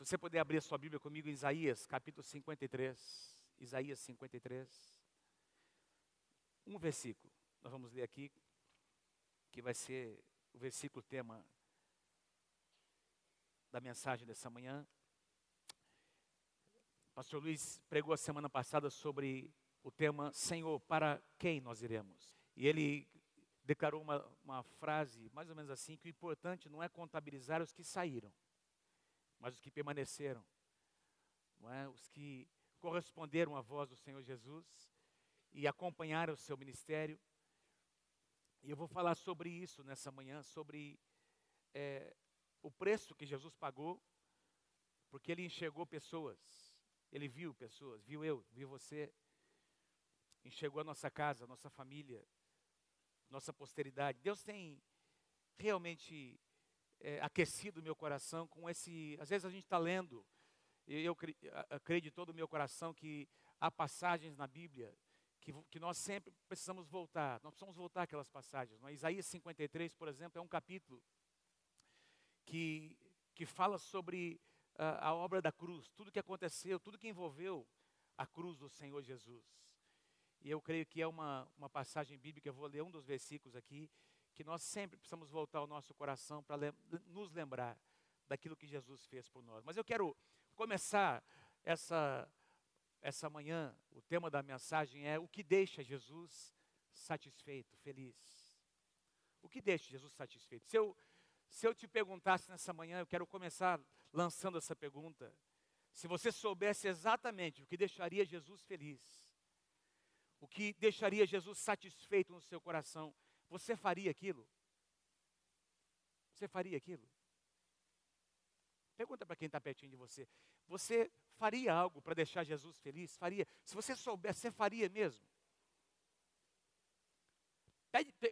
Se você puder abrir a sua Bíblia comigo em Isaías, capítulo 53. Isaías 53. Um versículo. Nós vamos ler aqui, que vai ser o versículo tema da mensagem dessa manhã. Pastor Luiz pregou a semana passada sobre o tema Senhor, para quem nós iremos? E ele declarou uma, uma frase mais ou menos assim: que o importante não é contabilizar os que saíram, mas os que permaneceram, é? os que corresponderam à voz do Senhor Jesus e acompanharam o seu ministério. E eu vou falar sobre isso nessa manhã, sobre é, o preço que Jesus pagou, porque ele enxergou pessoas, ele viu pessoas, viu eu, viu você, enxergou a nossa casa, a nossa família, nossa posteridade. Deus tem realmente é, aquecido o meu coração com esse. Às vezes a gente está lendo, e eu creio de todo o meu coração que há passagens na Bíblia que, que nós sempre precisamos voltar. Nós precisamos voltar aquelas passagens. É? Isaías 53, por exemplo, é um capítulo que, que fala sobre a, a obra da cruz, tudo que aconteceu, tudo que envolveu a cruz do Senhor Jesus. E eu creio que é uma, uma passagem bíblica, eu vou ler um dos versículos aqui, que nós sempre precisamos voltar ao nosso coração para lem nos lembrar daquilo que Jesus fez por nós. Mas eu quero começar essa, essa manhã, o tema da mensagem é o que deixa Jesus satisfeito, feliz. O que deixa Jesus satisfeito? Se eu, se eu te perguntasse nessa manhã, eu quero começar lançando essa pergunta. Se você soubesse exatamente o que deixaria Jesus feliz, o que deixaria Jesus satisfeito no seu coração, você faria aquilo? Você faria aquilo? Pergunta para quem está pertinho de você. Você faria algo para deixar Jesus feliz? Faria? Se você soubesse, você faria mesmo?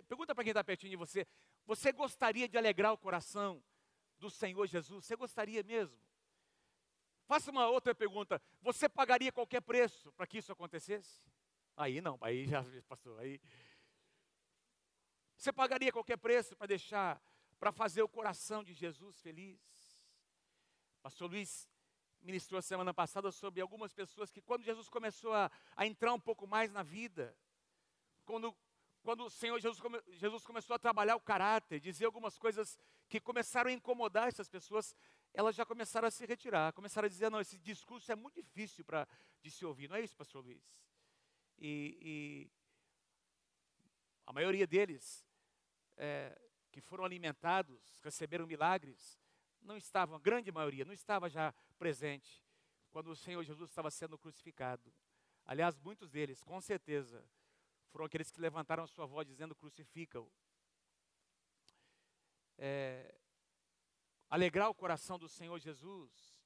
Pergunta para quem está pertinho de você. Você gostaria de alegrar o coração do Senhor Jesus? Você gostaria mesmo? Faça uma outra pergunta. Você pagaria qualquer preço para que isso acontecesse? Aí não, aí já passou. Aí você pagaria qualquer preço para deixar, para fazer o coração de Jesus feliz? Pastor Luiz ministrou semana passada sobre algumas pessoas que quando Jesus começou a, a entrar um pouco mais na vida, quando, quando o Senhor Jesus, come, Jesus começou a trabalhar o caráter, dizer algumas coisas que começaram a incomodar essas pessoas, elas já começaram a se retirar, começaram a dizer, não, esse discurso é muito difícil para de se ouvir. Não é isso, pastor Luiz? E, e a maioria deles é, que foram alimentados, receberam milagres, não estavam, a grande maioria, não estava já presente quando o Senhor Jesus estava sendo crucificado. Aliás, muitos deles, com certeza, foram aqueles que levantaram a sua voz dizendo: crucifica-o. É, alegrar o coração do Senhor Jesus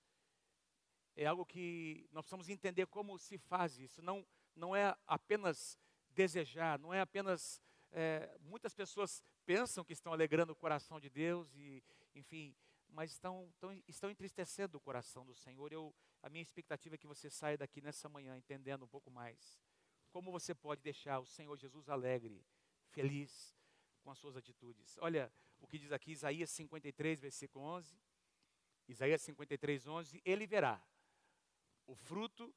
é algo que nós precisamos entender como se faz isso. Não, não é apenas desejar, não é apenas. É, muitas pessoas pensam que estão alegrando o coração de Deus e, enfim, mas estão, estão, estão entristecendo o coração do Senhor. Eu, a minha expectativa é que você saia daqui nessa manhã entendendo um pouco mais como você pode deixar o Senhor Jesus alegre, feliz com as suas atitudes. Olha o que diz aqui Isaías 53, versículo 11. Isaías 53, 11. Ele verá o fruto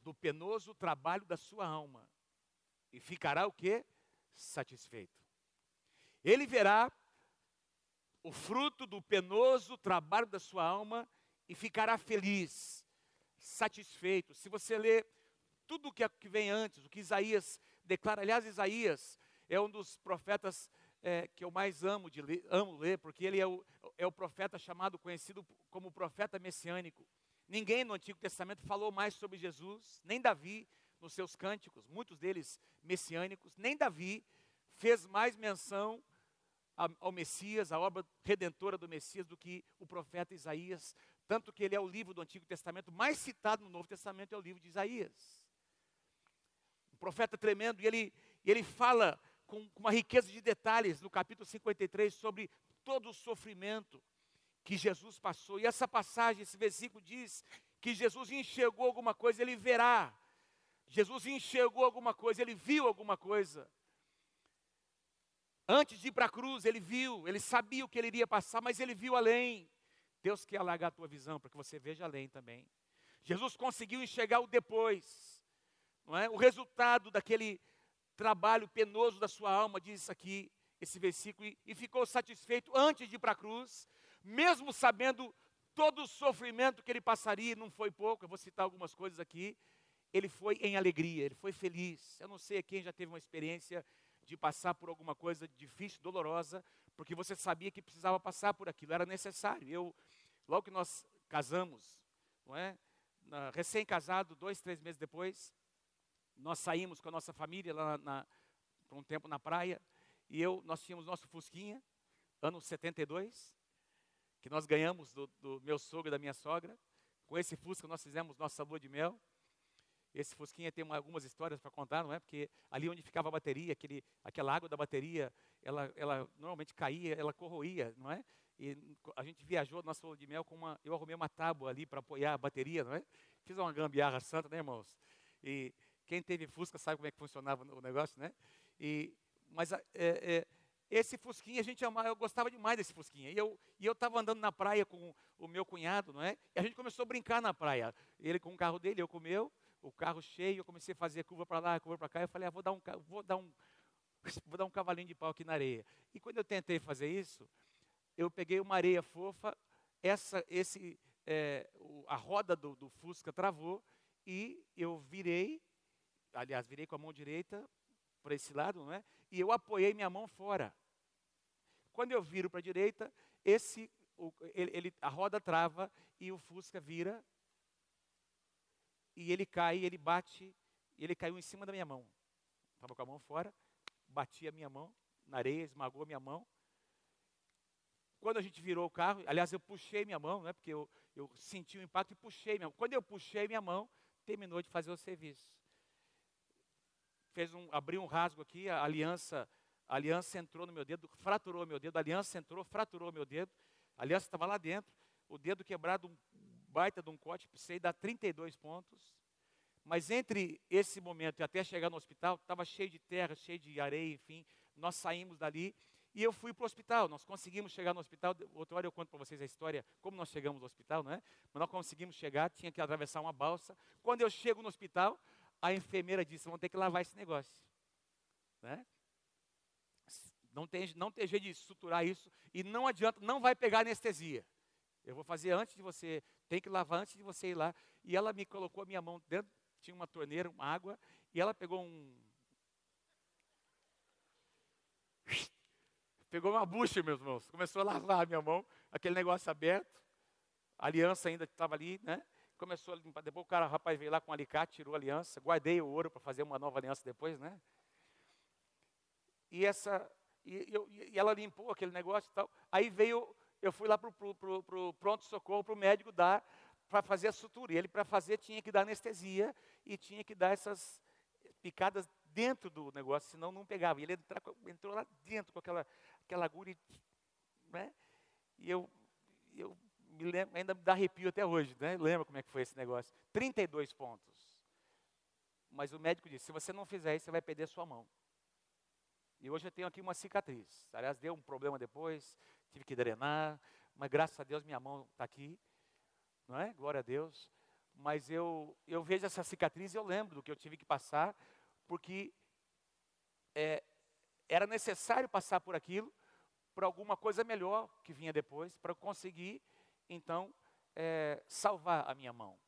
do penoso trabalho da sua alma e ficará o que? Satisfeito. Ele verá o fruto do penoso trabalho da sua alma e ficará feliz, satisfeito. Se você ler tudo o que vem antes, o que Isaías declara, aliás, Isaías é um dos profetas é, que eu mais amo, de ler, amo ler, porque ele é o, é o profeta chamado, conhecido como profeta messiânico. Ninguém no Antigo Testamento falou mais sobre Jesus, nem Davi nos seus cânticos, muitos deles messiânicos, nem Davi fez mais menção ao Messias, à obra redentora do Messias, do que o profeta Isaías, tanto que ele é o livro do Antigo Testamento mais citado no Novo Testamento, é o livro de Isaías. Um profeta tremendo, e ele, ele fala com, com uma riqueza de detalhes no capítulo 53 sobre todo o sofrimento, que Jesus passou. E essa passagem, esse versículo diz que Jesus enxergou alguma coisa, ele verá. Jesus enxergou alguma coisa, ele viu alguma coisa. Antes de ir para a cruz, ele viu, ele sabia o que ele iria passar, mas ele viu além. Deus quer alargar a tua visão para que você veja além também. Jesus conseguiu enxergar o depois, não é? O resultado daquele trabalho penoso da sua alma, diz aqui esse versículo, e, e ficou satisfeito antes de ir para a cruz, mesmo sabendo todo o sofrimento que ele passaria, não foi pouco, eu vou citar algumas coisas aqui. Ele foi em alegria, ele foi feliz. Eu não sei quem já teve uma experiência de passar por alguma coisa difícil, dolorosa, porque você sabia que precisava passar por aquilo, era necessário. Eu, logo que nós casamos, não é? Recém-casado, dois, três meses depois, nós saímos com a nossa família lá na, por um tempo na praia, e eu, nós tínhamos nosso Fusquinha, ano 72, que nós ganhamos do, do meu sogro e da minha sogra. Com esse Fusca nós fizemos nossa lua de mel. Esse Fusquinha tem uma, algumas histórias para contar, não é? Porque ali onde ficava a bateria, aquele, aquela água da bateria, ela, ela normalmente caía, ela corroía, não é? E a gente viajou nossa lua de mel com uma, eu arrumei uma tábua ali para apoiar a bateria, não é? Fiz uma gambiarra santa, né, irmãos? E quem teve Fusca sabe como é que funcionava o negócio, né? E, mas é, é, esse Fusquinha, a gente amava, eu gostava demais desse Fusquinha. E eu e estava andando na praia com o meu cunhado, não é? E a gente começou a brincar na praia. Ele com o carro dele, eu com o meu, o carro cheio, eu comecei a fazer curva para lá, curva para cá. Eu falei, ah, vou dar um vou dar um vou dar um cavalinho de pau aqui na areia. E quando eu tentei fazer isso, eu peguei uma areia fofa, essa esse é, o, a roda do, do Fusca travou e eu virei, aliás, virei com a mão direita para esse lado, não é? E eu apoiei minha mão fora. Quando eu viro para a direita, esse, o, ele, ele, a roda trava e o Fusca vira e ele cai, ele bate, ele caiu em cima da minha mão. Estava com a mão fora, bati a minha mão na areia, esmagou a minha mão. Quando a gente virou o carro, aliás, eu puxei minha mão, né, porque eu, eu senti o impacto e puxei minha mão. Quando eu puxei minha mão, terminou de fazer o serviço. Fez um, abriu um rasgo aqui, a aliança a aliança entrou no meu dedo, fraturou meu dedo, a aliança entrou, fraturou meu dedo, a aliança estava lá dentro, o dedo quebrado, um baita de um corte, precisei dar 32 pontos. Mas entre esse momento e até chegar no hospital, estava cheio de terra, cheio de areia, enfim. Nós saímos dali e eu fui para o hospital. Nós conseguimos chegar no hospital. Outra hora eu conto para vocês a história, como nós chegamos no hospital, não é? Mas nós conseguimos chegar, tinha que atravessar uma balsa. Quando eu chego no hospital, a enfermeira disse: vão ter que lavar esse negócio. Né? Não tem, não tem jeito de estruturar isso. E não adianta, não vai pegar anestesia. Eu vou fazer antes de você, tem que lavar antes de você ir lá. E ela me colocou a minha mão dentro, tinha uma torneira, uma água, e ela pegou um. Pegou uma bucha, meus irmãos. Começou a lavar a minha mão, aquele negócio aberto. A aliança ainda estava ali, né? Começou a limpar. Depois o cara, o rapaz veio lá com um alicate, tirou a aliança. Guardei o ouro para fazer uma nova aliança depois, né? E essa e, eu, e ela limpou aquele negócio e tal. Aí veio, eu fui lá para o pronto-socorro, para o médico dar, para fazer a sutura. E ele, para fazer, tinha que dar anestesia e tinha que dar essas picadas dentro do negócio, senão não pegava. E ele entrou lá dentro com aquela, aquela agulha, né? E eu, eu me lembro, ainda me dá arrepio até hoje, né? Lembra como é que foi esse negócio? 32 pontos. Mas o médico disse: se você não fizer isso, você vai perder sua mão. E hoje eu tenho aqui uma cicatriz. Aliás, deu um problema depois, tive que drenar, mas graças a Deus minha mão está aqui, não é? Glória a Deus. Mas eu, eu vejo essa cicatriz e eu lembro do que eu tive que passar, porque é, era necessário passar por aquilo para alguma coisa melhor que vinha depois, para conseguir, então, é, salvar a minha mão.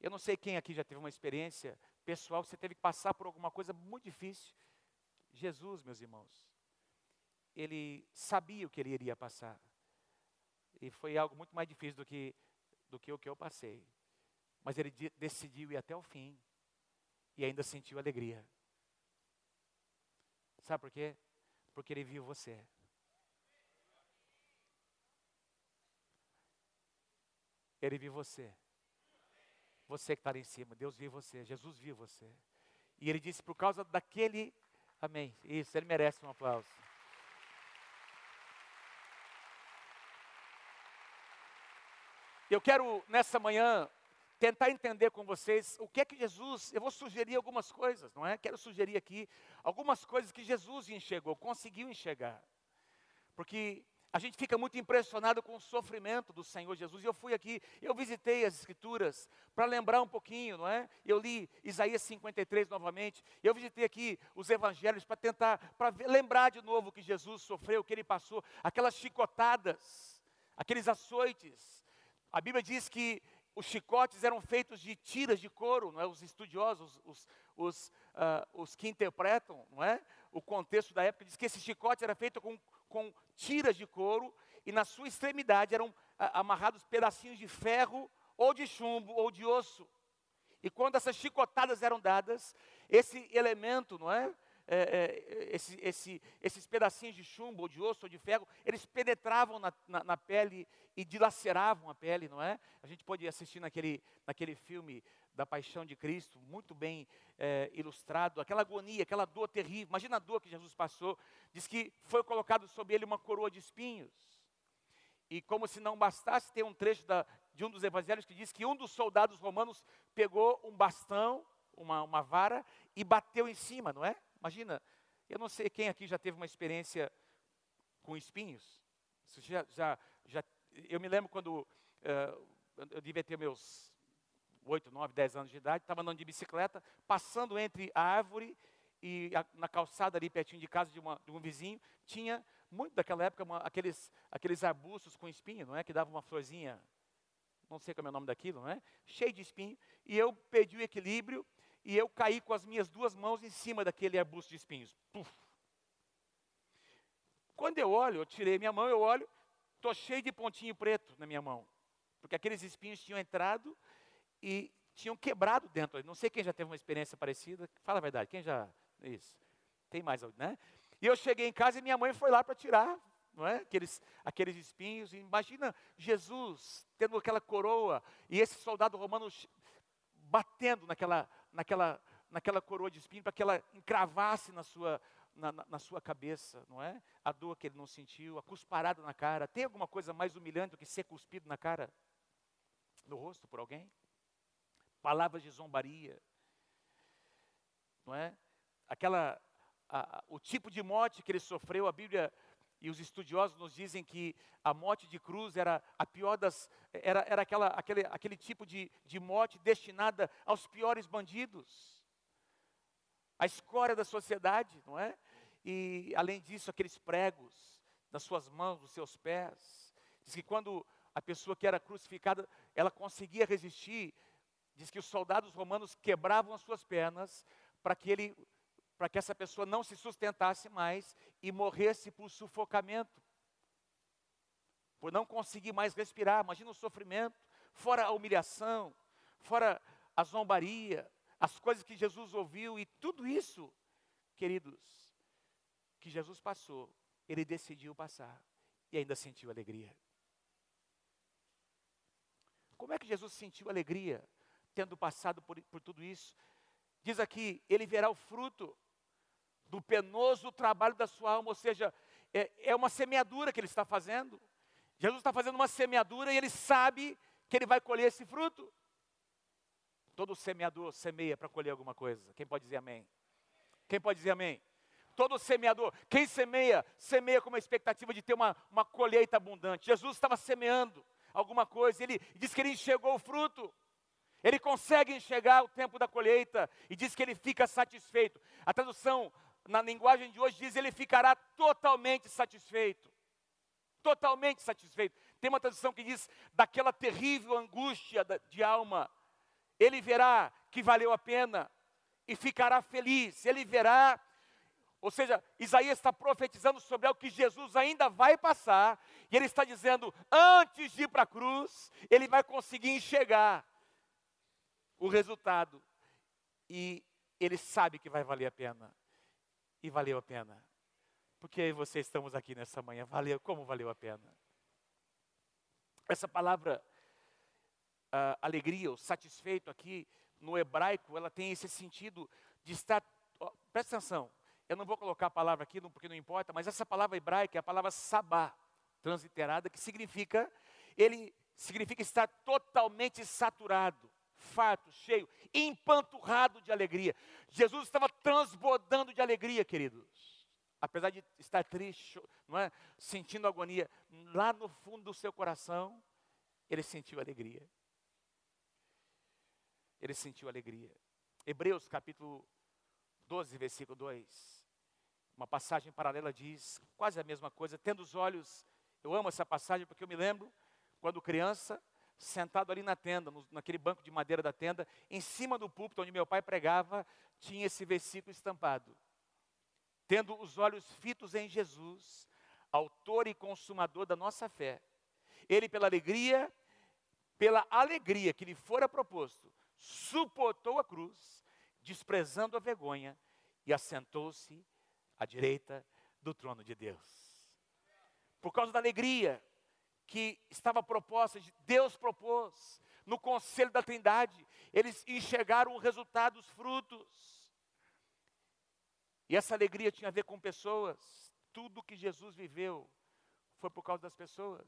Eu não sei quem aqui já teve uma experiência pessoal, você teve que passar por alguma coisa muito difícil, Jesus, meus irmãos, ele sabia o que ele iria passar. E foi algo muito mais difícil do que, do que o que eu passei. Mas ele decidiu ir até o fim. E ainda sentiu alegria. Sabe por quê? Porque ele viu você. Ele viu você. Você que está ali em cima. Deus viu você. Jesus viu você. E ele disse: por causa daquele Amém. Isso, ele merece um aplauso. Eu quero, nessa manhã, tentar entender com vocês o que é que Jesus, eu vou sugerir algumas coisas, não é? Quero sugerir aqui algumas coisas que Jesus enxergou, conseguiu enxergar. Porque a gente fica muito impressionado com o sofrimento do Senhor Jesus. E eu fui aqui, eu visitei as Escrituras para lembrar um pouquinho, não é? Eu li Isaías 53 novamente. Eu visitei aqui os Evangelhos para tentar, para lembrar de novo que Jesus sofreu, que ele passou, aquelas chicotadas, aqueles açoites. A Bíblia diz que os chicotes eram feitos de tiras de couro, não é? Os estudiosos, os, os, uh, os que interpretam, não é? O contexto da época diz que esse chicote era feito com com tiras de couro e na sua extremidade eram amarrados pedacinhos de ferro ou de chumbo ou de osso. E quando essas chicotadas eram dadas, esse elemento, não é? É, é, esse, esse, esses pedacinhos de chumbo, ou de osso, ou de ferro, eles penetravam na, na, na, pele e dilaceravam a pele, não é? A gente pode assistir naquele, naquele filme da paixão de Cristo, muito bem é, ilustrado, aquela agonia, aquela dor terrível. Imagina a dor que Jesus passou. Diz que foi colocado sobre ele uma coroa de espinhos. E como se não bastasse, tem um trecho da, de um dos evangelhos que diz que um dos soldados romanos pegou um bastão, uma, uma vara, e bateu em cima, não é? Imagina, eu não sei quem aqui já teve uma experiência com espinhos. Já, já, já, eu me lembro quando uh, eu devia ter meus 8, 9, 10 anos de idade, estava andando de bicicleta, passando entre a árvore e a, na calçada ali pertinho de casa de, uma, de um vizinho, tinha muito daquela época uma, aqueles, aqueles arbustos com espinho, não é? Que dava uma florzinha, não sei como é o nome daquilo, não é? Cheio de espinho. E eu perdi o equilíbrio e eu caí com as minhas duas mãos em cima daquele arbusto de espinhos. Puf. Quando eu olho, eu tirei minha mão, eu olho, estou cheio de pontinho preto na minha mão. Porque aqueles espinhos tinham entrado e tinham quebrado dentro. Não sei quem já teve uma experiência parecida. Fala a verdade, quem já. Isso. Tem mais, né? E eu cheguei em casa e minha mãe foi lá para tirar não é? aqueles, aqueles espinhos. Imagina Jesus tendo aquela coroa e esse soldado romano batendo naquela, naquela, naquela coroa de espinho para que ela encravasse na sua, na, na, sua cabeça, não é? A dor que ele não sentiu, a cusparada na cara. Tem alguma coisa mais humilhante do que ser cuspido na cara, no rosto por alguém? Palavras de zombaria, não é? Aquela, a, o tipo de morte que ele sofreu, a Bíblia e os estudiosos nos dizem que a morte de cruz era a pior das, era, era aquela, aquele, aquele tipo de, de morte destinada aos piores bandidos, a escória da sociedade, não é? E além disso, aqueles pregos nas suas mãos, nos seus pés. Diz que quando a pessoa que era crucificada, ela conseguia resistir, diz que os soldados romanos quebravam as suas pernas para que ele para que essa pessoa não se sustentasse mais e morresse por sufocamento. Por não conseguir mais respirar. Imagina o sofrimento, fora a humilhação, fora a zombaria, as coisas que Jesus ouviu e tudo isso, queridos, que Jesus passou, ele decidiu passar e ainda sentiu alegria. Como é que Jesus sentiu alegria tendo passado por, por tudo isso. Diz aqui: ele verá o fruto do penoso trabalho da sua alma, ou seja, é, é uma semeadura que ele está fazendo. Jesus está fazendo uma semeadura e ele sabe que ele vai colher esse fruto. Todo semeador semeia para colher alguma coisa. Quem pode dizer amém? Quem pode dizer amém? Todo semeador, quem semeia, semeia com uma expectativa de ter uma, uma colheita abundante. Jesus estava semeando alguma coisa, ele disse que ele enxergou o fruto. Ele consegue enxergar o tempo da colheita e diz que ele fica satisfeito. A tradução na linguagem de hoje diz ele ficará totalmente satisfeito. Totalmente satisfeito. Tem uma tradução que diz daquela terrível angústia de alma, ele verá que valeu a pena e ficará feliz. Ele verá, ou seja, Isaías está profetizando sobre o que Jesus ainda vai passar, e ele está dizendo, antes de ir para a cruz, ele vai conseguir enxergar o resultado. E ele sabe que vai valer a pena. E valeu a pena. Porque eu e você estamos aqui nessa manhã. Valeu, como valeu a pena? Essa palavra uh, alegria, ou satisfeito aqui no hebraico, ela tem esse sentido de estar. Oh, presta atenção, eu não vou colocar a palavra aqui porque não importa, mas essa palavra hebraica é a palavra sabá, transliterada, que significa, ele significa estar totalmente saturado, farto, cheio, empanturrado de alegria. Jesus estava transbordando de alegria, queridos. apesar de estar triste, não é? sentindo agonia, lá no fundo do seu coração, ele sentiu alegria. Ele sentiu alegria. Hebreus capítulo 12, versículo 2. Uma passagem paralela diz quase a mesma coisa. Tendo os olhos, eu amo essa passagem porque eu me lembro quando criança, sentado ali na tenda, no, naquele banco de madeira da tenda, em cima do púlpito onde meu pai pregava, tinha esse versículo estampado. Tendo os olhos fitos em Jesus, autor e consumador da nossa fé, ele pela alegria, pela alegria que lhe fora proposto, suportou a cruz, desprezando a vergonha, e assentou-se à direita do trono de Deus. Por causa da alegria que estava proposta, Deus propôs, no conselho da Trindade, eles enxergaram o resultado, os frutos. E essa alegria tinha a ver com pessoas. Tudo que Jesus viveu foi por causa das pessoas.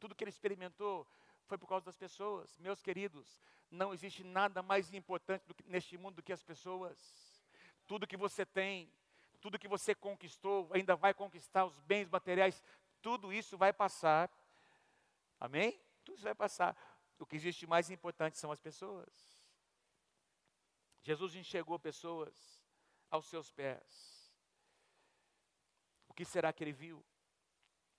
Tudo que ele experimentou foi por causa das pessoas. Meus queridos, não existe nada mais importante que, neste mundo do que as pessoas. Tudo que você tem, tudo que você conquistou, ainda vai conquistar os bens materiais, tudo isso vai passar. Amém? Tudo isso vai passar. O que existe mais importante são as pessoas. Jesus enxergou pessoas aos seus pés. O que será que ele viu?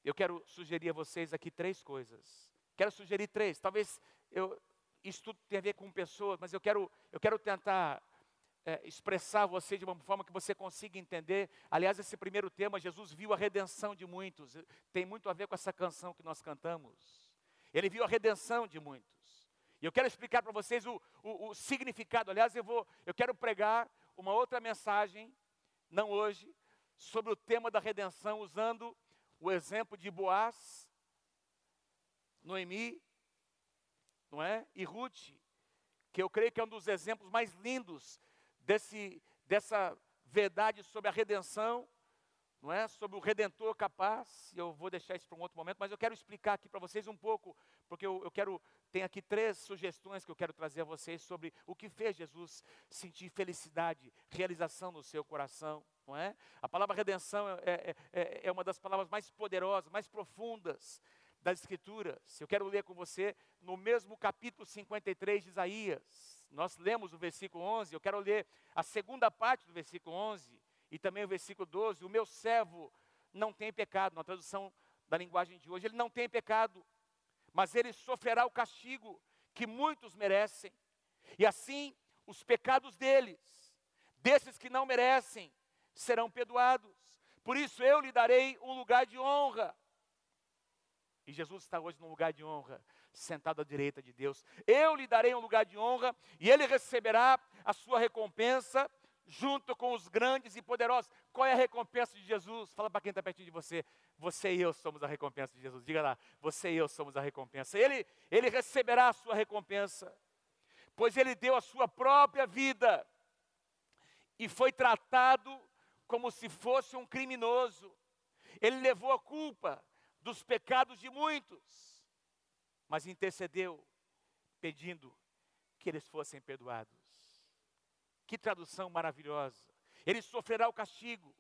Eu quero sugerir a vocês aqui três coisas. Quero sugerir três. Talvez eu, isso tudo tenha a ver com pessoas, mas eu quero, eu quero tentar é, expressar você de uma forma que você consiga entender. Aliás, esse primeiro tema, Jesus viu a redenção de muitos, tem muito a ver com essa canção que nós cantamos. Ele viu a redenção de muitos. E eu quero explicar para vocês o, o, o, significado. Aliás, eu, vou, eu quero pregar uma outra mensagem, não hoje, sobre o tema da redenção, usando o exemplo de Boaz, Noemi, não é? E Ruth, que eu creio que é um dos exemplos mais lindos desse, dessa verdade sobre a redenção, não é? Sobre o redentor capaz. Eu vou deixar isso para um outro momento, mas eu quero explicar aqui para vocês um pouco, porque eu, eu quero tem aqui três sugestões que eu quero trazer a vocês sobre o que fez Jesus sentir felicidade, realização no seu coração, não é? A palavra redenção é, é, é, é uma das palavras mais poderosas, mais profundas das Escrituras. Eu quero ler com você no mesmo capítulo 53 de Isaías. Nós lemos o versículo 11, eu quero ler a segunda parte do versículo 11 e também o versículo 12. O meu servo não tem pecado, na tradução da linguagem de hoje, ele não tem pecado, mas ele sofrerá o castigo que muitos merecem. E assim, os pecados deles, desses que não merecem, serão perdoados. Por isso eu lhe darei um lugar de honra e Jesus está hoje num lugar de honra, sentado à direita de Deus. Eu lhe darei um lugar de honra e ele receberá a sua recompensa junto com os grandes e poderosos. Qual é a recompensa de Jesus? Fala para quem está pertinho de você. Você e eu somos a recompensa de Jesus. Diga lá, você e eu somos a recompensa. Ele, ele receberá a sua recompensa, pois ele deu a sua própria vida e foi tratado como se fosse um criminoso. Ele levou a culpa dos pecados de muitos, mas intercedeu pedindo que eles fossem perdoados. Que tradução maravilhosa. Ele sofrerá o castigo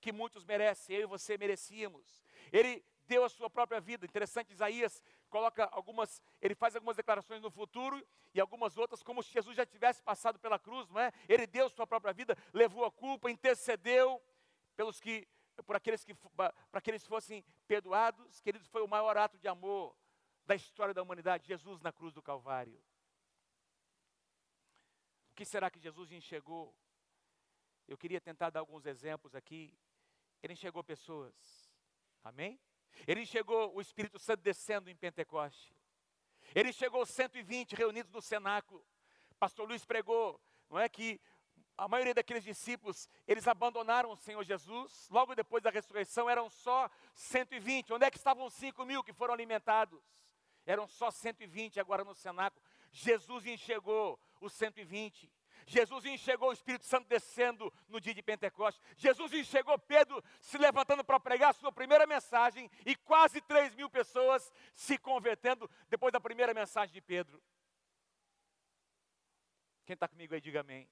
que muitos merecem, eu e você merecíamos. Ele deu a sua própria vida. Interessante, Isaías coloca algumas, ele faz algumas declarações no futuro e algumas outras, como se Jesus já tivesse passado pela cruz, não é? Ele deu a sua própria vida, levou a culpa, intercedeu pelos que por aqueles que para que eles fossem perdoados, queridos, foi o maior ato de amor da história da humanidade, Jesus na cruz do Calvário. Que será que Jesus enxergou? Eu queria tentar dar alguns exemplos aqui. Ele enxergou pessoas. Amém? Ele enxergou o Espírito Santo descendo em Pentecoste. Ele chegou 120 reunidos no cenáculo. Pastor Luiz pregou, não é que a maioria daqueles discípulos, eles abandonaram o Senhor Jesus, logo depois da ressurreição eram só 120. Onde é que estavam os 5 mil que foram alimentados? Eram só 120 agora no cenáculo. Jesus enxergou os 120. Jesus enxergou o Espírito Santo descendo no dia de Pentecostes. Jesus enxergou Pedro se levantando para pregar a sua primeira mensagem e quase 3 mil pessoas se convertendo depois da primeira mensagem de Pedro. Quem está comigo aí, diga amém.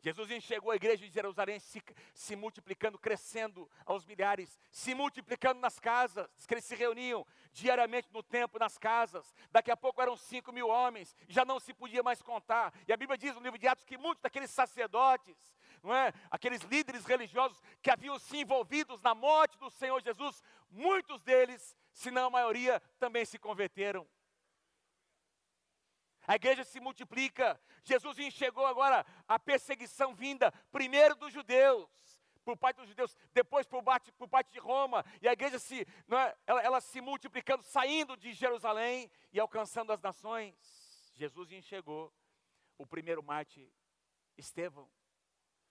Jesus enxergou a igreja de Jerusalém se, se, multiplicando, crescendo aos milhares, se multiplicando nas casas, que eles se reuniam diariamente no templo, nas casas. Daqui a pouco eram cinco mil homens, já não se podia mais contar. E a Bíblia diz no livro de Atos que muitos daqueles sacerdotes, não é? aqueles líderes religiosos que haviam se envolvidos na morte do Senhor Jesus, muitos deles, se não a maioria, também se converteram a igreja se multiplica. Jesus enxergou agora a perseguição vinda, primeiro dos judeus, por parte dos judeus, depois por parte, por parte de Roma, e a igreja se, é, ela, ela se multiplicando, saindo de Jerusalém e alcançando as nações. Jesus enxergou o primeiro Marte, Estevão,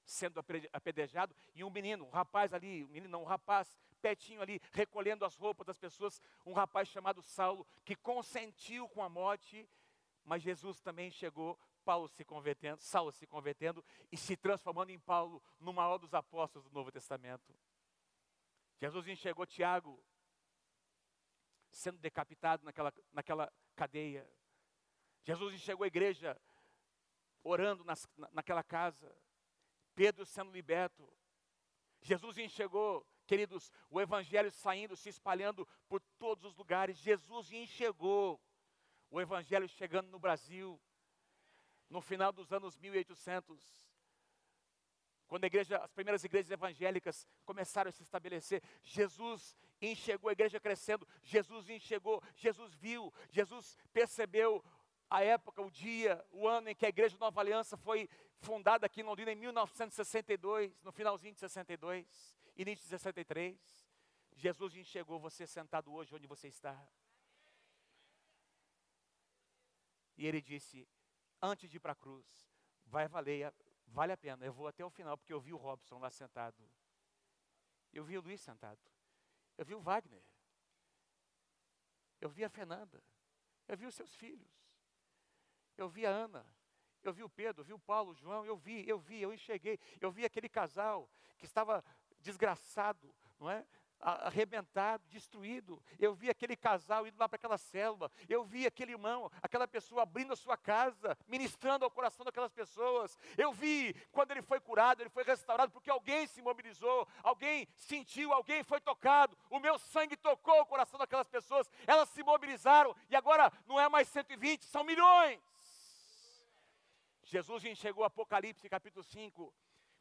sendo apedrejado, e um menino, um rapaz ali, um menino não, um rapaz, pertinho ali, recolhendo as roupas das pessoas, um rapaz chamado Saulo, que consentiu com a morte mas Jesus também chegou, Paulo se convertendo, Saulo se convertendo e se transformando em Paulo, no maior dos apóstolos do Novo Testamento. Jesus enxergou Tiago sendo decapitado naquela, naquela cadeia. Jesus enxergou a igreja orando nas, naquela casa. Pedro sendo liberto. Jesus enxergou, queridos, o evangelho saindo, se espalhando por todos os lugares. Jesus enxergou o evangelho chegando no Brasil, no final dos anos 1800, quando igreja, as primeiras igrejas evangélicas começaram a se estabelecer, Jesus enxergou a igreja crescendo, Jesus enxergou, Jesus viu, Jesus percebeu a época, o dia, o ano em que a igreja Nova Aliança foi fundada aqui em Londrina em 1962, no finalzinho de 62, início de 63. Jesus enxergou você sentado hoje onde você está. E ele disse: Antes de ir para a cruz, vai valer, vale a pena, eu vou até o final, porque eu vi o Robson lá sentado. Eu vi o Luiz sentado. Eu vi o Wagner. Eu vi a Fernanda. Eu vi os seus filhos. Eu vi a Ana. Eu vi o Pedro, eu vi o Paulo, o João, eu vi, eu vi, eu enxerguei. Eu vi aquele casal que estava desgraçado, não é? Arrebentado, destruído. Eu vi aquele casal indo lá para aquela célula. Eu vi aquele irmão, aquela pessoa abrindo a sua casa, ministrando ao coração daquelas pessoas. Eu vi quando ele foi curado, ele foi restaurado, porque alguém se mobilizou, alguém sentiu, alguém foi tocado. O meu sangue tocou o coração daquelas pessoas. Elas se mobilizaram e agora não é mais 120, são milhões. Jesus enxergou Apocalipse capítulo 5,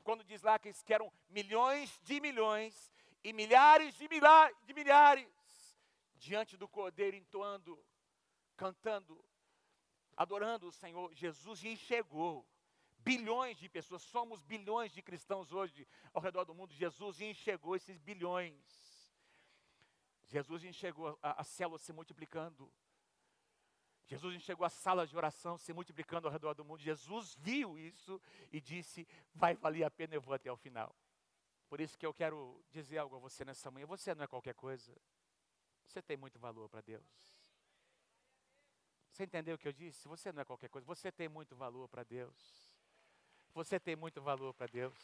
quando diz lá que eram milhões de milhões e milhares de, milhares de milhares diante do Cordeiro, entoando, cantando, adorando o Senhor. Jesus enxergou bilhões de pessoas, somos bilhões de cristãos hoje ao redor do mundo. Jesus enxergou esses bilhões. Jesus enxergou a, a célula se multiplicando. Jesus enxergou a sala de oração se multiplicando ao redor do mundo. Jesus viu isso e disse: vai valer a pena, eu vou até o final. Por isso que eu quero dizer algo a você nessa manhã. Você não é qualquer coisa. Você tem muito valor para Deus. Você entendeu o que eu disse? Você não é qualquer coisa. Você tem muito valor para Deus. Você tem muito valor para Deus.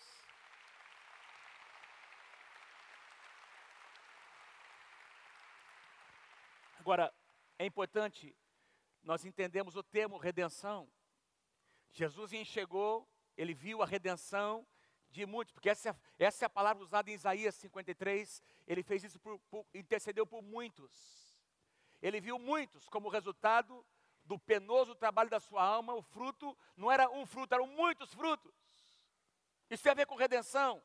Agora, é importante nós entendemos o termo redenção. Jesus enxergou, ele viu a redenção de muitos, porque essa, é essa é a palavra usada em Isaías 53, ele fez isso, por, por, intercedeu por muitos. Ele viu muitos como resultado do penoso trabalho da sua alma, o fruto não era um fruto, eram muitos frutos. Isso tem a ver com redenção.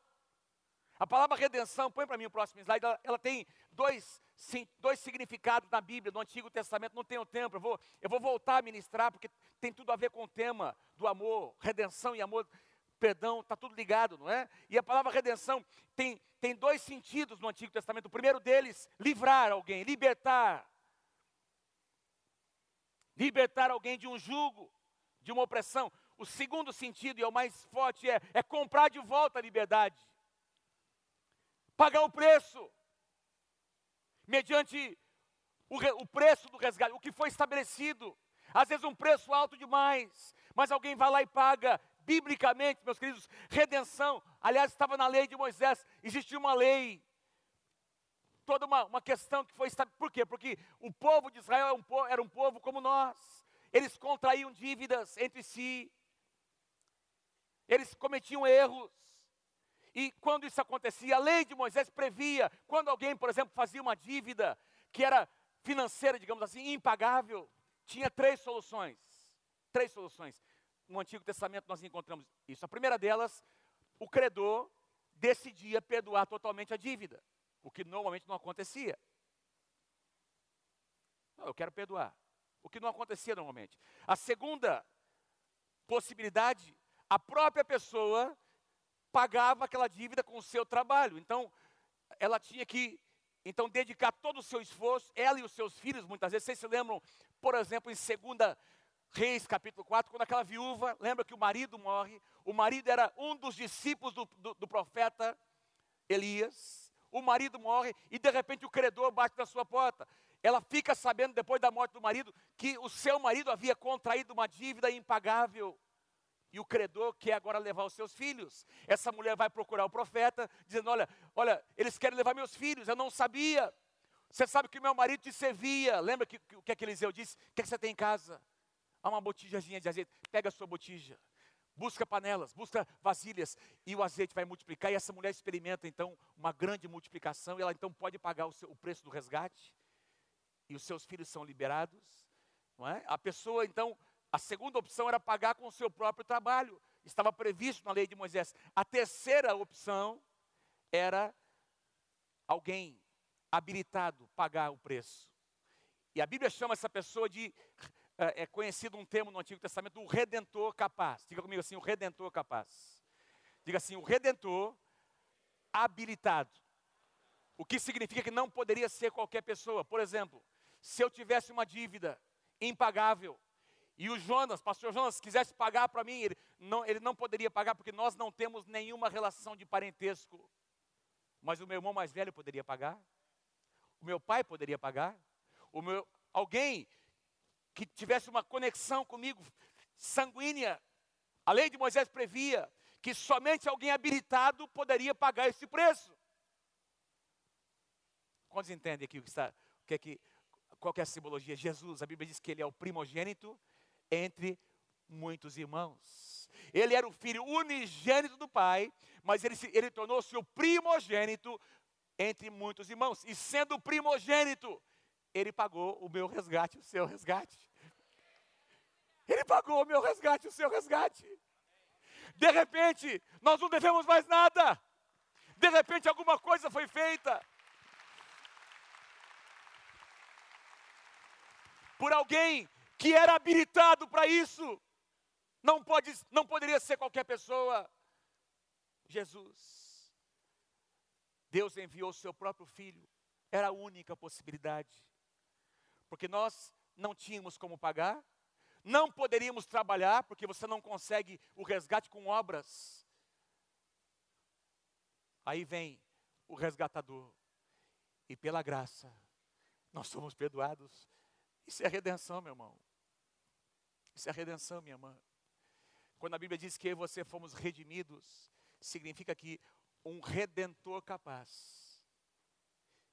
A palavra redenção, põe para mim o próximo slide, ela, ela tem dois, sim, dois significados na Bíblia, no Antigo Testamento, não tenho tempo, eu vou, eu vou voltar a ministrar, porque tem tudo a ver com o tema do amor, redenção e amor perdão, está tudo ligado, não é? E a palavra redenção tem, tem dois sentidos no Antigo Testamento. O primeiro deles, livrar alguém, libertar. Libertar alguém de um jugo, de uma opressão. O segundo sentido, e é o mais forte, é, é comprar de volta a liberdade. Pagar o preço. Mediante o, o preço do resgate, o que foi estabelecido. Às vezes um preço alto demais, mas alguém vai lá e paga biblicamente, meus queridos, redenção, aliás, estava na lei de Moisés, existia uma lei, toda uma, uma questão que foi por quê? Porque o povo de Israel era um povo, era um povo como nós, eles contraíam dívidas entre si, Eles cometiam erros. E quando isso acontecia, a lei de Moisés previa, quando alguém, por exemplo, fazia uma dívida que era financeira, digamos assim, impagável, tinha três soluções. Três soluções. No Antigo Testamento nós encontramos isso. A primeira delas, o credor decidia perdoar totalmente a dívida, o que normalmente não acontecia. Não, eu quero perdoar, o que não acontecia normalmente. A segunda possibilidade, a própria pessoa pagava aquela dívida com o seu trabalho. Então, ela tinha que então dedicar todo o seu esforço, ela e os seus filhos, muitas vezes, vocês se lembram, por exemplo, em 2 Reis, capítulo 4, quando aquela viúva, lembra que o marido morre, o marido era um dos discípulos do, do, do profeta Elias, o marido morre e de repente o credor bate na sua porta. Ela fica sabendo, depois da morte do marido, que o seu marido havia contraído uma dívida impagável. E o credor quer agora levar os seus filhos. Essa mulher vai procurar o profeta, dizendo: Olha, olha, eles querem levar meus filhos, eu não sabia. Você sabe que meu marido te servia. Lembra que, que, o que, é que Eliseu disse? O que, é que você tem em casa? Há uma botijazinha de azeite. Pega a sua botija. Busca panelas, busca vasilhas e o azeite vai multiplicar. E essa mulher experimenta então uma grande multiplicação. E ela então pode pagar o, seu, o preço do resgate. E os seus filhos são liberados. Não é? A pessoa então a segunda opção era pagar com o seu próprio trabalho. Estava previsto na lei de Moisés. A terceira opção era alguém habilitado pagar o preço. E a Bíblia chama essa pessoa de é, é conhecido um termo no Antigo Testamento, o redentor capaz. Diga comigo assim, o redentor capaz. Diga assim, o redentor habilitado. O que significa que não poderia ser qualquer pessoa. Por exemplo, se eu tivesse uma dívida impagável, e o Jonas, pastor Jonas, quisesse pagar para mim, ele não, ele não poderia pagar porque nós não temos nenhuma relação de parentesco. Mas o meu irmão mais velho poderia pagar. O meu pai poderia pagar. O meu, alguém que tivesse uma conexão comigo sanguínea. A lei de Moisés previa que somente alguém habilitado poderia pagar esse preço. Quantos entendem aqui o que está, o que é que, qual é a simbologia? Jesus, a Bíblia diz que ele é o primogênito entre muitos irmãos. Ele era o filho unigênito do pai, mas ele, ele tornou-se o primogênito entre muitos irmãos. E sendo primogênito, ele pagou o meu resgate, o seu resgate. Ele pagou o meu resgate, o seu resgate. De repente, nós não devemos mais nada. De repente, alguma coisa foi feita. Por alguém que era habilitado para isso. Não, pode, não poderia ser qualquer pessoa. Jesus. Deus enviou o seu próprio filho. Era a única possibilidade. Porque nós não tínhamos como pagar, não poderíamos trabalhar, porque você não consegue o resgate com obras. Aí vem o resgatador, e pela graça, nós somos perdoados. Isso é redenção, meu irmão. Isso é redenção, minha irmã. Quando a Bíblia diz que eu e você fomos redimidos, significa que um redentor capaz,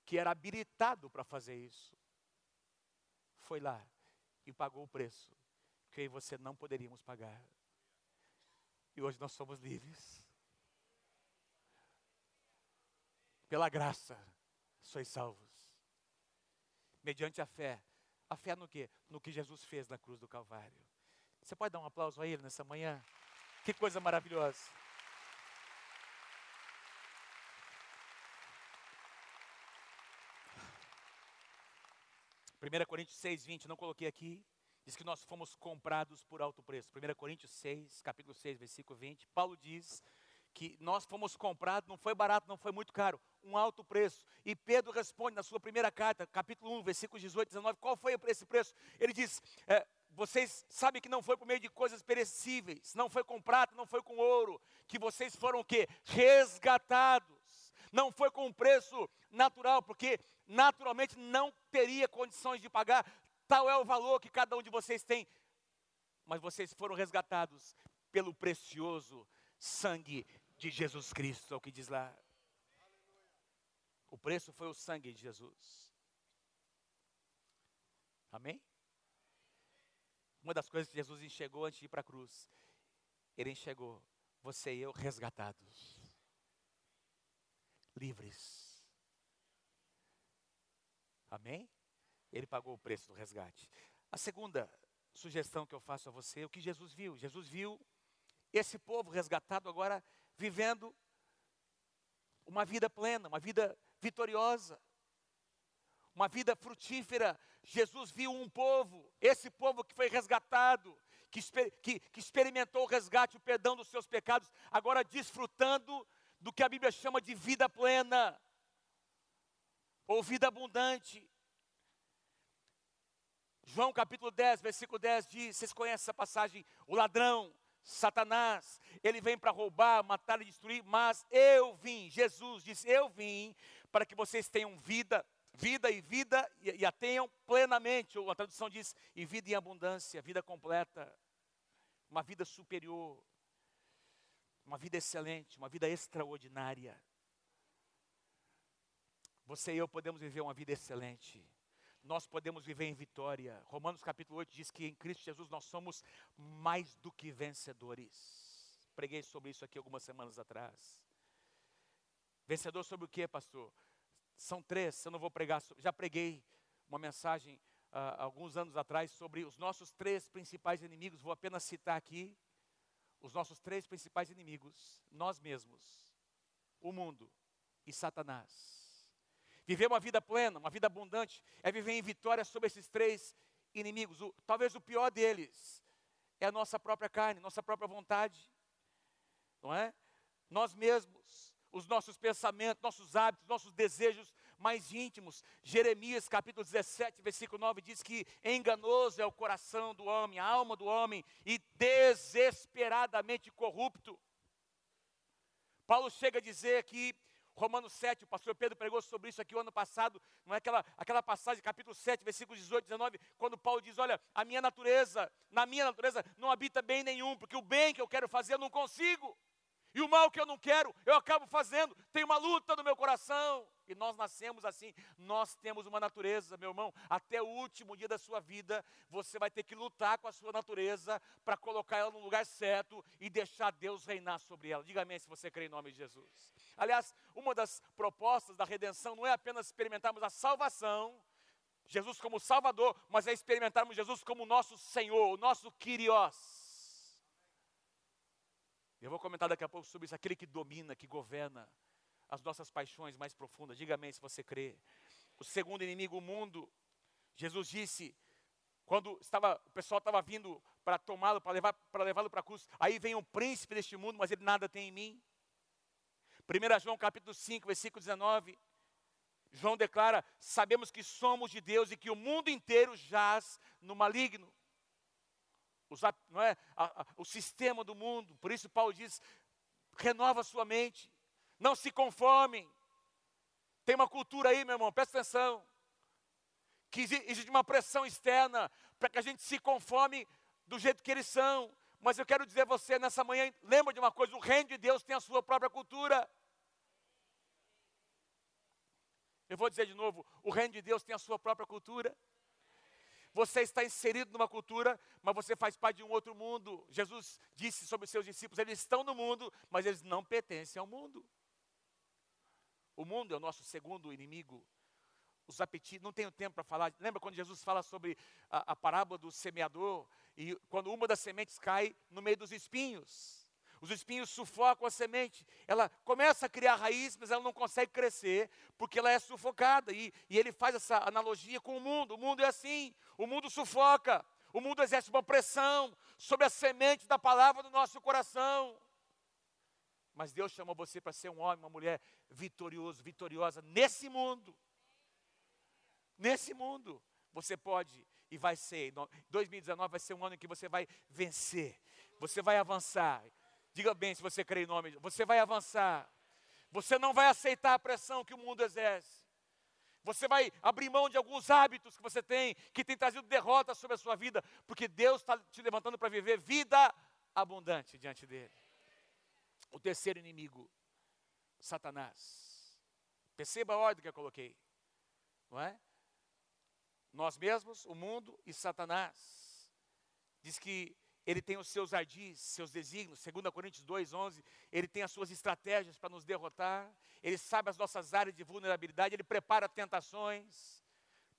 que era habilitado para fazer isso, foi lá e pagou o preço que eu e você não poderíamos pagar. E hoje nós somos livres. Pela graça, sois salvos. Mediante a fé. A fé no que? No que Jesus fez na cruz do Calvário. Você pode dar um aplauso a ele nessa manhã? Que coisa maravilhosa. Primeira Coríntios 6, 20, não coloquei aqui. Diz que nós fomos comprados por alto preço. 1 Coríntios 6, capítulo 6, versículo 20. Paulo diz que nós fomos comprados, não foi barato, não foi muito caro, um alto preço. E Pedro responde na sua primeira carta, capítulo 1, versículos 18 e 19, qual foi esse preço? Ele diz: é, vocês sabem que não foi por meio de coisas perecíveis, não foi com prata, não foi com ouro, que vocês foram o quê? Resgatados. Não foi com um preço natural, porque naturalmente não teria condições de pagar, tal é o valor que cada um de vocês tem. Mas vocês foram resgatados pelo precioso sangue de Jesus Cristo, é o que diz lá. O preço foi o sangue de Jesus. Amém? Uma das coisas que Jesus enxergou antes de ir para a cruz, ele enxergou: você e eu resgatados, livres. Amém? Ele pagou o preço do resgate. A segunda sugestão que eu faço a você, é o que Jesus viu. Jesus viu esse povo resgatado agora vivendo uma vida plena, uma vida vitoriosa, uma vida frutífera. Jesus viu um povo, esse povo que foi resgatado, que, que, que experimentou o resgate, o perdão dos seus pecados, agora desfrutando do que a Bíblia chama de vida plena, ou vida abundante. João capítulo 10, versículo 10 diz: vocês conhecem essa passagem? O ladrão, Satanás, ele vem para roubar, matar e destruir, mas eu vim, Jesus disse: Eu vim para que vocês tenham vida, vida e vida e, e a tenham plenamente. Ou a tradução diz: e vida em abundância, vida completa, uma vida superior, uma vida excelente, uma vida extraordinária. Você e eu podemos viver uma vida excelente nós podemos viver em vitória. Romanos capítulo 8 diz que em Cristo Jesus nós somos mais do que vencedores. Preguei sobre isso aqui algumas semanas atrás. Vencedor sobre o que, pastor? São três, eu não vou pregar, já preguei uma mensagem uh, alguns anos atrás sobre os nossos três principais inimigos, vou apenas citar aqui os nossos três principais inimigos, nós mesmos, o mundo e Satanás. Viver uma vida plena, uma vida abundante, é viver em vitória sobre esses três inimigos. O, talvez o pior deles é a nossa própria carne, nossa própria vontade, não é? Nós mesmos, os nossos pensamentos, nossos hábitos, nossos desejos mais íntimos. Jeremias capítulo 17, versículo 9 diz que enganoso é o coração do homem, a alma do homem e desesperadamente corrupto. Paulo chega a dizer que Romanos 7, o pastor Pedro pregou sobre isso aqui o ano passado, não é aquela, aquela passagem, capítulo 7, versículos 18 e 19, quando Paulo diz: Olha, a minha natureza, na minha natureza não habita bem nenhum, porque o bem que eu quero fazer eu não consigo, e o mal que eu não quero eu acabo fazendo, tem uma luta no meu coração. E nós nascemos assim, nós temos uma natureza, meu irmão, até o último dia da sua vida, você vai ter que lutar com a sua natureza para colocar ela no lugar certo e deixar Deus reinar sobre ela. Diga amém se você crê em nome de Jesus. Aliás, uma das propostas da redenção não é apenas experimentarmos a salvação, Jesus como Salvador, mas é experimentarmos Jesus como nosso Senhor, o nosso Kyrios. Eu vou comentar daqui a pouco sobre isso, aquele que domina, que governa as nossas paixões mais profundas. Diga amém se você crê. O segundo inimigo, o mundo. Jesus disse, quando estava, o pessoal estava vindo para tomá-lo, para levar, para levá-lo para a cruz, aí vem um príncipe deste mundo, mas ele nada tem em mim. 1 João capítulo 5, versículo 19. João declara: Sabemos que somos de Deus e que o mundo inteiro jaz no maligno. Não é, a, a, o sistema do mundo, por isso Paulo diz: renova sua mente, não se conformem. Tem uma cultura aí, meu irmão, presta atenção. Que existe uma pressão externa para que a gente se conforme do jeito que eles são. Mas eu quero dizer a você nessa manhã, lembra de uma coisa: o reino de Deus tem a sua própria cultura. Eu vou dizer de novo: o reino de Deus tem a sua própria cultura. Você está inserido numa cultura, mas você faz parte de um outro mundo. Jesus disse sobre os seus discípulos: eles estão no mundo, mas eles não pertencem ao mundo. O mundo é o nosso segundo inimigo. Os apetites, não tenho tempo para falar. Lembra quando Jesus fala sobre a, a parábola do semeador? E quando uma das sementes cai no meio dos espinhos. Os espinhos sufocam a semente. Ela começa a criar raiz, mas ela não consegue crescer, porque ela é sufocada. E, e ele faz essa analogia com o mundo. O mundo é assim: o mundo sufoca, o mundo exerce uma pressão sobre a semente da palavra do nosso coração. Mas Deus chamou você para ser um homem, uma mulher vitorioso, vitoriosa nesse mundo. Nesse mundo. Você pode e vai ser. 2019 vai ser um ano em que você vai vencer. Você vai avançar. Diga bem se você crê em nome. Você vai avançar. Você não vai aceitar a pressão que o mundo exerce. Você vai abrir mão de alguns hábitos que você tem, que tem trazido derrota sobre a sua vida, porque Deus está te levantando para viver vida abundante diante dele. O terceiro inimigo, Satanás. Perceba a ordem que eu coloquei, não é? Nós mesmos, o mundo e Satanás. Diz que ele tem os seus ardis, seus desígnios, 2 Coríntios 2, 11, ele tem as suas estratégias para nos derrotar, ele sabe as nossas áreas de vulnerabilidade, ele prepara tentações,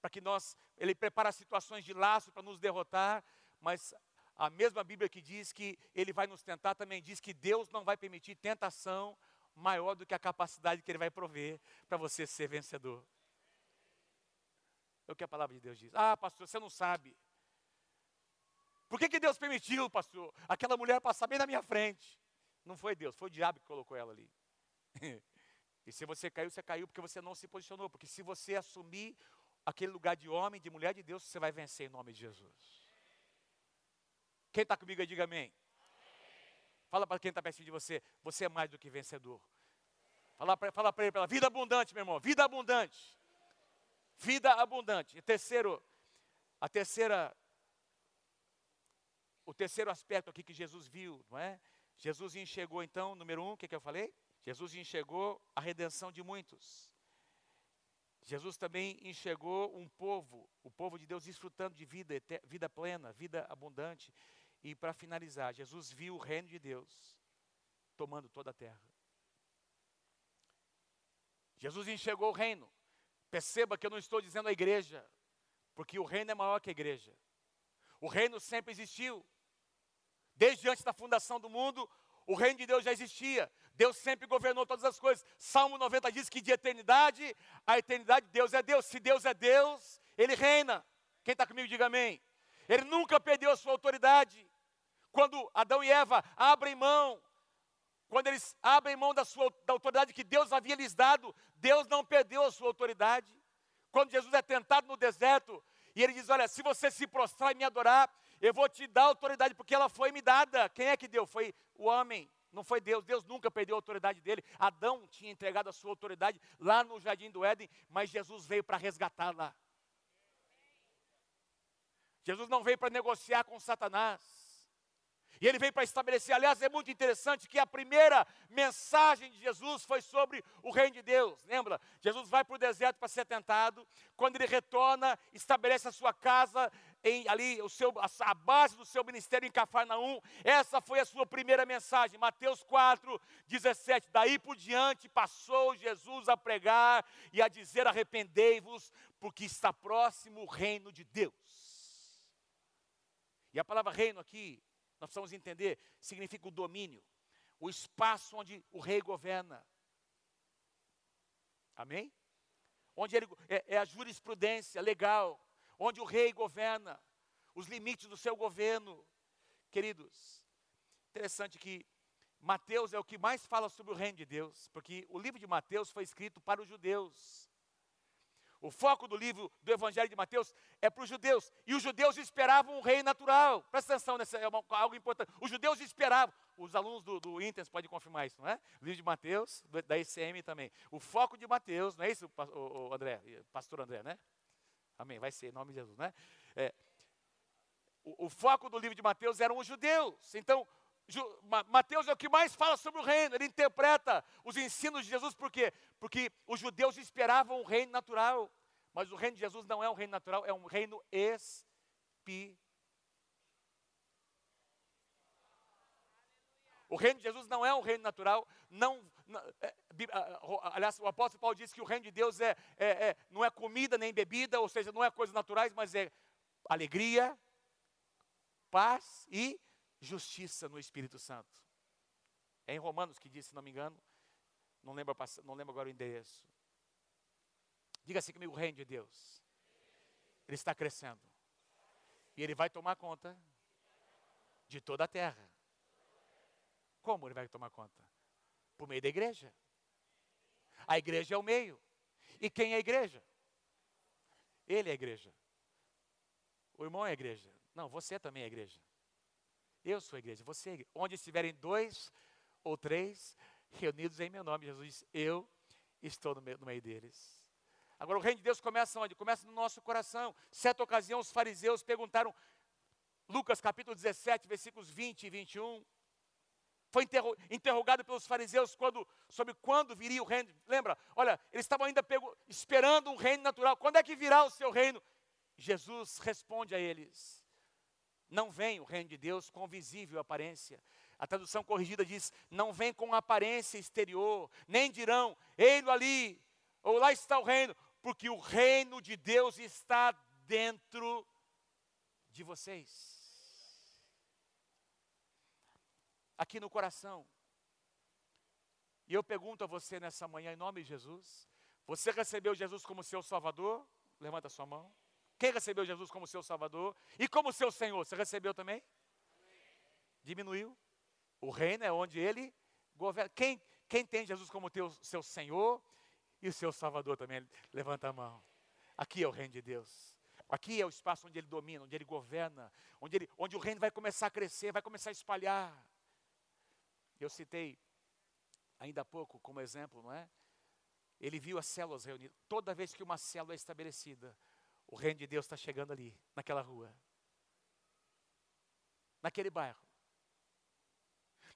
para que nós, ele prepara situações de laço para nos derrotar, mas a mesma Bíblia que diz que ele vai nos tentar também diz que Deus não vai permitir tentação maior do que a capacidade que ele vai prover para você ser vencedor. É o que a palavra de Deus diz. Ah, pastor, você não sabe. Por que, que Deus permitiu, pastor, aquela mulher passar bem na minha frente? Não foi Deus, foi o diabo que colocou ela ali. e se você caiu, você caiu porque você não se posicionou. Porque se você assumir aquele lugar de homem, de mulher de Deus, você vai vencer em nome de Jesus. Quem está comigo aí, diga amém. Fala para quem está perto de você, você é mais do que vencedor. Fala para fala ele, ela, vida abundante, meu irmão, vida abundante. Vida abundante. E terceiro, a terceira o terceiro aspecto aqui que Jesus viu, não é? Jesus enxergou então, número um, o que, que eu falei? Jesus enxergou a redenção de muitos. Jesus também enxergou um povo, o povo de Deus desfrutando de vida, vida plena, vida abundante. E para finalizar, Jesus viu o reino de Deus tomando toda a terra. Jesus enxergou o reino. Perceba que eu não estou dizendo a igreja, porque o reino é maior que a igreja. O reino sempre existiu. Desde antes da fundação do mundo, o reino de Deus já existia. Deus sempre governou todas as coisas. Salmo 90 diz que de eternidade a eternidade Deus é Deus. Se Deus é Deus, Ele reina. Quem está comigo, diga amém. Ele nunca perdeu a sua autoridade. Quando Adão e Eva abrem mão, quando eles abrem mão da, sua, da autoridade que Deus havia lhes dado, Deus não perdeu a sua autoridade. Quando Jesus é tentado no deserto, e ele diz: Olha, se você se prostrar e me adorar, eu vou te dar autoridade, porque ela foi me dada. Quem é que deu? Foi o homem, não foi Deus. Deus nunca perdeu a autoridade dele. Adão tinha entregado a sua autoridade lá no jardim do Éden, mas Jesus veio para resgatá-la. Jesus não veio para negociar com Satanás. E ele veio para estabelecer, aliás, é muito interessante que a primeira mensagem de Jesus foi sobre o reino de Deus. Lembra? Jesus vai para o deserto para ser tentado. Quando ele retorna, estabelece a sua casa em, ali, o seu, a, base do seu ministério em Cafarnaum. Essa foi a sua primeira mensagem. Mateus 4, 17. Daí por diante passou Jesus a pregar e a dizer: arrependei-vos, porque está próximo o reino de Deus. E a palavra reino aqui nós precisamos entender, significa o domínio, o espaço onde o rei governa. Amém? Onde ele, é, é a jurisprudência legal, onde o rei governa, os limites do seu governo. Queridos, interessante que Mateus é o que mais fala sobre o reino de Deus, porque o livro de Mateus foi escrito para os judeus. O foco do livro do Evangelho de Mateus é para os judeus. E os judeus esperavam um rei natural. Presta atenção, nessa, é uma, algo importante. Os judeus esperavam. Os alunos do, do Intens podem confirmar isso, não é? O livro de Mateus, da ICM também. O foco de Mateus, não é isso, o, o André? Pastor André, né? Amém, vai ser, em nome de Jesus, né? É, o, o foco do livro de Mateus eram os judeus. Então, Mateus é o que mais fala sobre o reino, ele interpreta os ensinos de Jesus, por quê? Porque os judeus esperavam um reino natural, mas o reino de Jesus não é um reino natural, é um reino espiritual. O reino de Jesus não é um reino natural, não, aliás, o apóstolo Paulo diz que o reino de Deus é, é, é, não é comida nem bebida, ou seja, não é coisas naturais, mas é alegria, paz e justiça no Espírito Santo. É em Romanos que diz, se não me engano, não lembro, não lembro agora o endereço. Diga assim comigo, o reino de Deus. Ele está crescendo. E ele vai tomar conta de toda a terra. Como ele vai tomar conta? Por meio da igreja. A igreja é o meio. E quem é a igreja? Ele é a igreja. O irmão é a igreja. Não, você também é a igreja. Eu sou a igreja, você é a igreja. Onde estiverem dois ou três reunidos em meu nome, Jesus eu estou no meio, no meio deles. Agora, o reino de Deus começa onde? Começa no nosso coração. Certa ocasião, os fariseus perguntaram, Lucas capítulo 17, versículos 20 e 21. Foi interro interrogado pelos fariseus quando, sobre quando viria o reino. Lembra? Olha, eles estavam ainda esperando um reino natural. Quando é que virá o seu reino? Jesus responde a eles: Não vem o reino de Deus com visível aparência. A tradução corrigida diz: não vem com aparência exterior, nem dirão, ei-lo ali, ou lá está o reino, porque o reino de Deus está dentro de vocês. Aqui no coração. E eu pergunto a você nessa manhã, em nome de Jesus: você recebeu Jesus como seu Salvador? Levanta a sua mão. Quem recebeu Jesus como seu Salvador? E como seu Senhor? Você recebeu também? Diminuiu. O reino é onde ele governa. Quem, quem tem Jesus como teu, seu Senhor e o seu Salvador também? Levanta a mão. Aqui é o reino de Deus. Aqui é o espaço onde ele domina, onde ele governa, onde, ele, onde o reino vai começar a crescer, vai começar a espalhar. Eu citei ainda há pouco como exemplo, não é? Ele viu as células reunidas. Toda vez que uma célula é estabelecida, o reino de Deus está chegando ali, naquela rua, naquele bairro.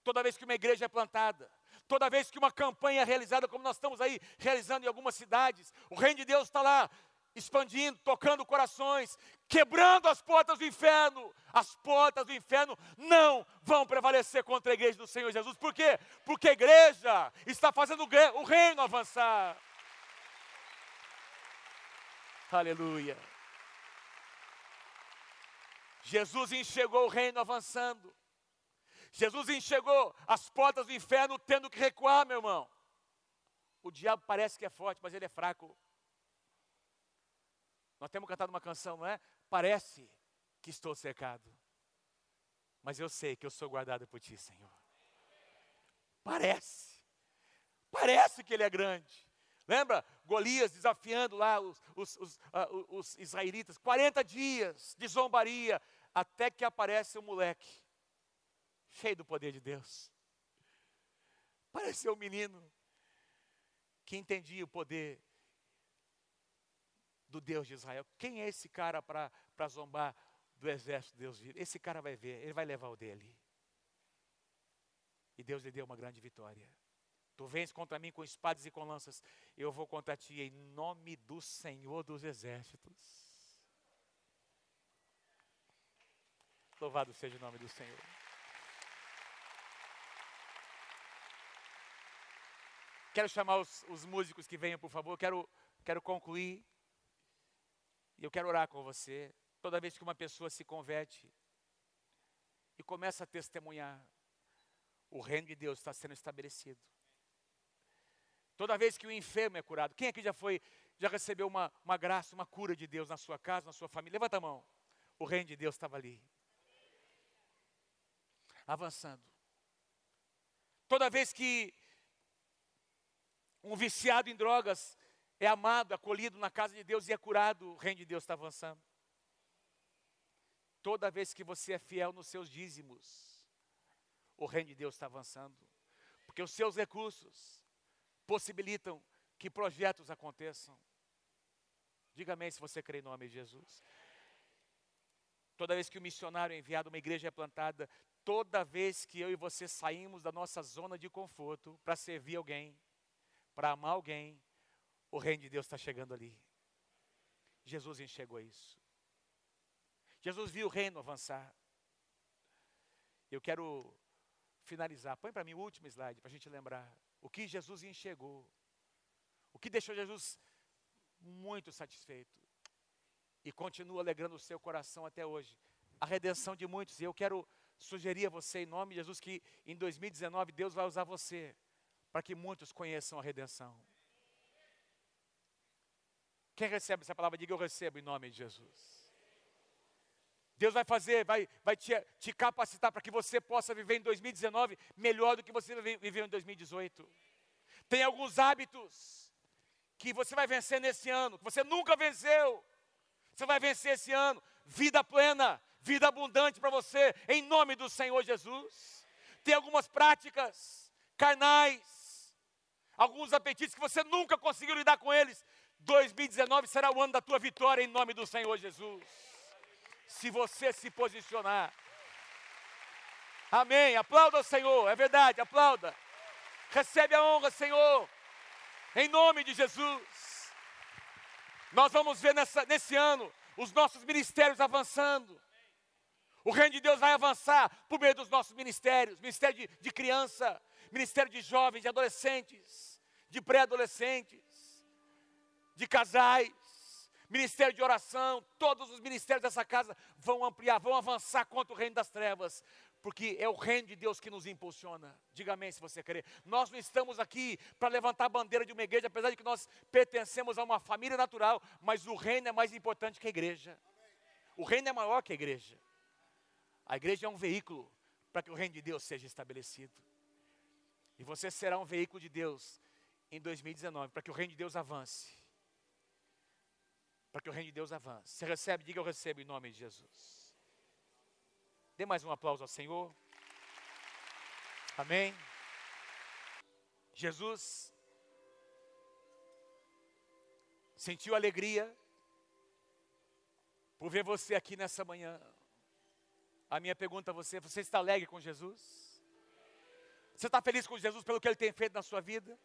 Toda vez que uma igreja é plantada, toda vez que uma campanha é realizada, como nós estamos aí realizando em algumas cidades, o reino de Deus está lá expandindo, tocando corações, quebrando as portas do inferno. As portas do inferno não vão prevalecer contra a igreja do Senhor Jesus. Por quê? Porque a igreja está fazendo o reino avançar. Aleluia. Jesus enxergou o reino avançando. Jesus enxergou as portas do inferno tendo que recuar, meu irmão. O diabo parece que é forte, mas ele é fraco. Nós temos cantado uma canção, não é? Parece que estou cercado, mas eu sei que eu sou guardado por ti, Senhor. Parece, parece que ele é grande. Lembra Golias desafiando lá os, os, os, uh, os israelitas, 40 dias de zombaria, até que aparece um moleque, cheio do poder de Deus. Pareceu um menino que entendia o poder do Deus de Israel. Quem é esse cara para zombar do exército de Deus vivo? Esse cara vai ver, ele vai levar o dele. E Deus lhe deu uma grande vitória. Tu vens contra mim com espadas e com lanças, eu vou contra ti em nome do Senhor dos exércitos. Louvado seja o nome do Senhor. Quero chamar os, os músicos que venham, por favor. Quero, quero concluir e eu quero orar com você. Toda vez que uma pessoa se converte e começa a testemunhar, o reino de Deus está sendo estabelecido. Toda vez que o enfermo é curado, quem aqui já foi, já recebeu uma, uma graça, uma cura de Deus na sua casa, na sua família? Levanta a mão. O reino de Deus estava ali. Avançando. Toda vez que um viciado em drogas é amado, acolhido na casa de Deus e é curado, o reino de Deus está avançando. Toda vez que você é fiel nos seus dízimos, o reino de Deus está avançando. Porque os seus recursos possibilitam que projetos aconteçam. Diga amém se você crê em nome de Jesus. Toda vez que o missionário é enviado, uma igreja é plantada, toda vez que eu e você saímos da nossa zona de conforto para servir alguém, para amar alguém, o reino de Deus está chegando ali. Jesus enxergou isso. Jesus viu o reino avançar. Eu quero finalizar. Põe para mim o último slide para a gente lembrar. O que Jesus enxergou. O que deixou Jesus muito satisfeito. E continua alegrando o seu coração até hoje. A redenção de muitos. E eu quero sugerir a você, em nome de Jesus, que em 2019 Deus vai usar você para que muitos conheçam a redenção. Quem recebe essa palavra, diga eu recebo em nome de Jesus. Deus vai fazer, vai, vai te, te capacitar para que você possa viver em 2019 melhor do que você viveu em 2018. Tem alguns hábitos que você vai vencer nesse ano, que você nunca venceu. Você vai vencer esse ano. Vida plena, vida abundante para você, em nome do Senhor Jesus. Tem algumas práticas carnais, alguns apetites que você nunca conseguiu lidar com eles. 2019 será o ano da tua vitória em nome do Senhor Jesus. Se você se posicionar. Amém. Aplauda o Senhor, é verdade, aplauda. Recebe a honra, Senhor, em nome de Jesus. Nós vamos ver nessa, nesse ano os nossos ministérios avançando, O reino de Deus vai avançar por meio dos nossos ministérios ministério de, de criança, ministério de jovens, de adolescentes, de pré-adolescentes, de casais, ministério de oração. Todos os ministérios dessa casa vão ampliar, vão avançar contra o reino das trevas, porque é o reino de Deus que nos impulsiona. Diga amém se você querer. Nós não estamos aqui para levantar a bandeira de uma igreja, apesar de que nós pertencemos a uma família natural, mas o reino é mais importante que a igreja. O reino é maior que a igreja. A igreja é um veículo para que o reino de Deus seja estabelecido. E você será um veículo de Deus em 2019, para que o reino de Deus avance. Para que o reino de Deus avance. Você recebe? Diga eu recebo em nome de Jesus. Dê mais um aplauso ao Senhor. Amém. Jesus sentiu alegria por ver você aqui nessa manhã. A minha pergunta a você: você está alegre com Jesus? Você está feliz com Jesus pelo que Ele tem feito na sua vida?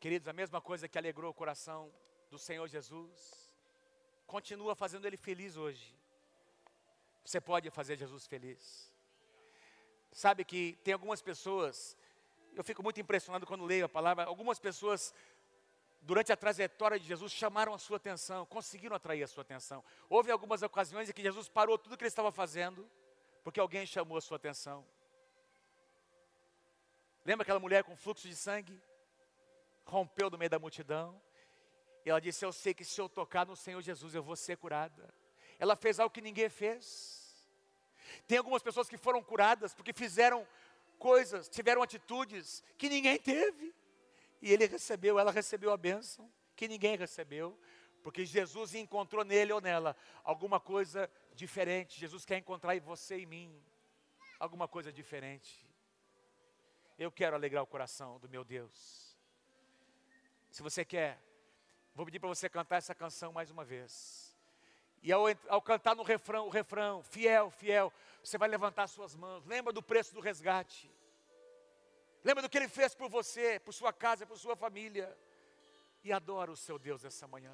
Queridos, a mesma coisa que alegrou o coração do Senhor Jesus, continua fazendo Ele feliz hoje. Você pode fazer Jesus feliz. Sabe que tem algumas pessoas, eu fico muito impressionado quando leio a palavra, algumas pessoas durante a trajetória de Jesus chamaram a sua atenção, conseguiram atrair a sua atenção. Houve algumas ocasiões em que Jesus parou tudo o que ele estava fazendo, porque alguém chamou a sua atenção. Lembra aquela mulher com fluxo de sangue? Rompeu no meio da multidão. Ela disse: Eu sei que se eu tocar no Senhor Jesus, eu vou ser curada. Ela fez algo que ninguém fez. Tem algumas pessoas que foram curadas porque fizeram coisas, tiveram atitudes que ninguém teve. E ele recebeu, ela recebeu a bênção que ninguém recebeu, porque Jesus encontrou nele ou nela alguma coisa diferente. Jesus quer encontrar em você e em mim alguma coisa diferente. Eu quero alegrar o coração do meu Deus. Se você quer, vou pedir para você cantar essa canção mais uma vez. E ao, ao, cantar no refrão, o refrão, fiel, fiel, você vai levantar suas mãos. Lembra do preço do resgate. Lembra do que ele fez por você, por sua casa, por sua família. E adora o seu Deus essa manhã.